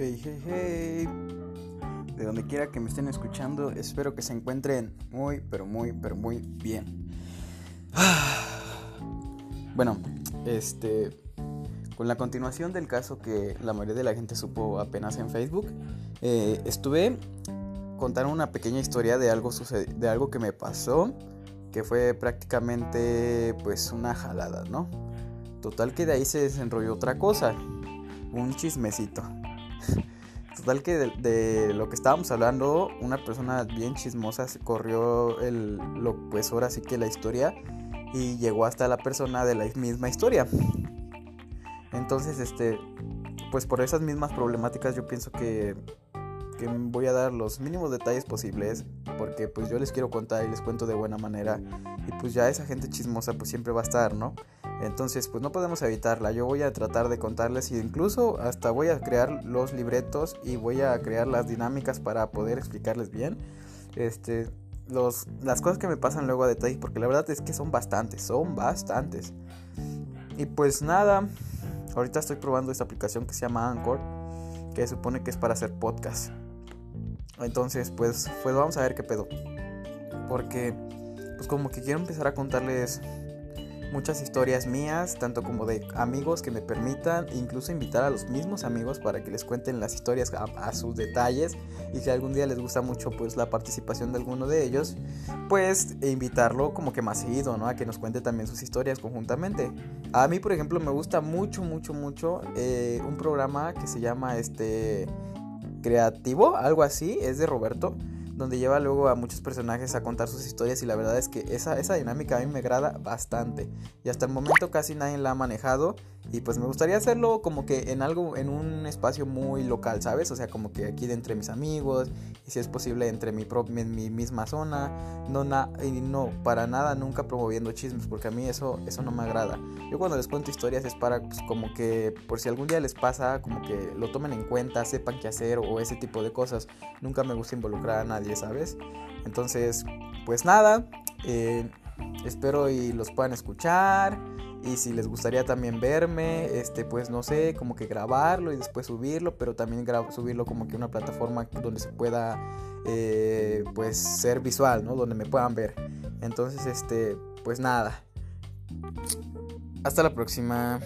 Hey, hey. De donde quiera que me estén escuchando, espero que se encuentren muy, pero muy, pero muy bien. Bueno, este. Con la continuación del caso que la mayoría de la gente supo apenas en Facebook, eh, estuve contando una pequeña historia de algo, de algo que me pasó, que fue prácticamente pues una jalada, ¿no? Total que de ahí se desenrolló otra cosa, un chismecito. Total que de, lo que estábamos hablando, una persona bien chismosa corrió el, lo, pues ahora sí que la historia y llegó hasta la persona de la misma historia. Entonces, este, pues por esas mismas problemáticas yo pienso que, que voy a dar los mínimos detalles posibles porque pues yo les quiero contar y les cuento de buena manera y pues ya esa gente chismosa pues siempre va a estar, ¿no? Entonces, pues no podemos evitarla. Yo voy a tratar de contarles y incluso hasta voy a crear los libretos y voy a crear las dinámicas para poder explicarles bien. Este, los, las cosas que me pasan luego a detalle, porque la verdad es que son bastantes, son bastantes. Y pues nada, ahorita estoy probando esta aplicación que se llama Anchor, que supone que es para hacer podcast. Entonces, pues, pues vamos a ver qué pedo. Porque, pues como que quiero empezar a contarles muchas historias mías, tanto como de amigos que me permitan, incluso invitar a los mismos amigos para que les cuenten las historias a, sus detalles y si algún día les gusta mucho pues la participación de alguno de ellos, pues invitarlo como que más seguido, ¿no? A que nos cuente también sus historias conjuntamente. A mí, por ejemplo, me gusta mucho, mucho, mucho eh, un programa que se llama este Creativo, algo así, es de Roberto donde lleva luego a muchos personajes a contar sus historias y la verdad es que esa, esa dinámica a mí me agrada bastante. Y hasta el momento casi nadie la ha manejado y pues me gustaría hacerlo como que en algo, en un espacio muy local, ¿sabes? O sea, como que aquí de entre mis amigos y si es posible entre mi, mi misma zona, no, na y no, para nada nunca promoviendo chismes porque a mí eso, eso no me agrada. Yo cuando les cuento historias es para pues, como que por si algún día les pasa, como que lo tomen en cuenta, sepan qué hacer o ese tipo de cosas. Nunca me gusta involucrar a nadie, ¿sabes? Entonces, pues nada, eh, espero y los puedan escuchar. Y si les gustaría también verme, este, pues no sé, como que grabarlo y después subirlo, pero también subirlo como que una plataforma donde se pueda, eh, pues, ser visual, ¿no? Donde me puedan ver. Entonces, este, pues nada. Hasta la próxima.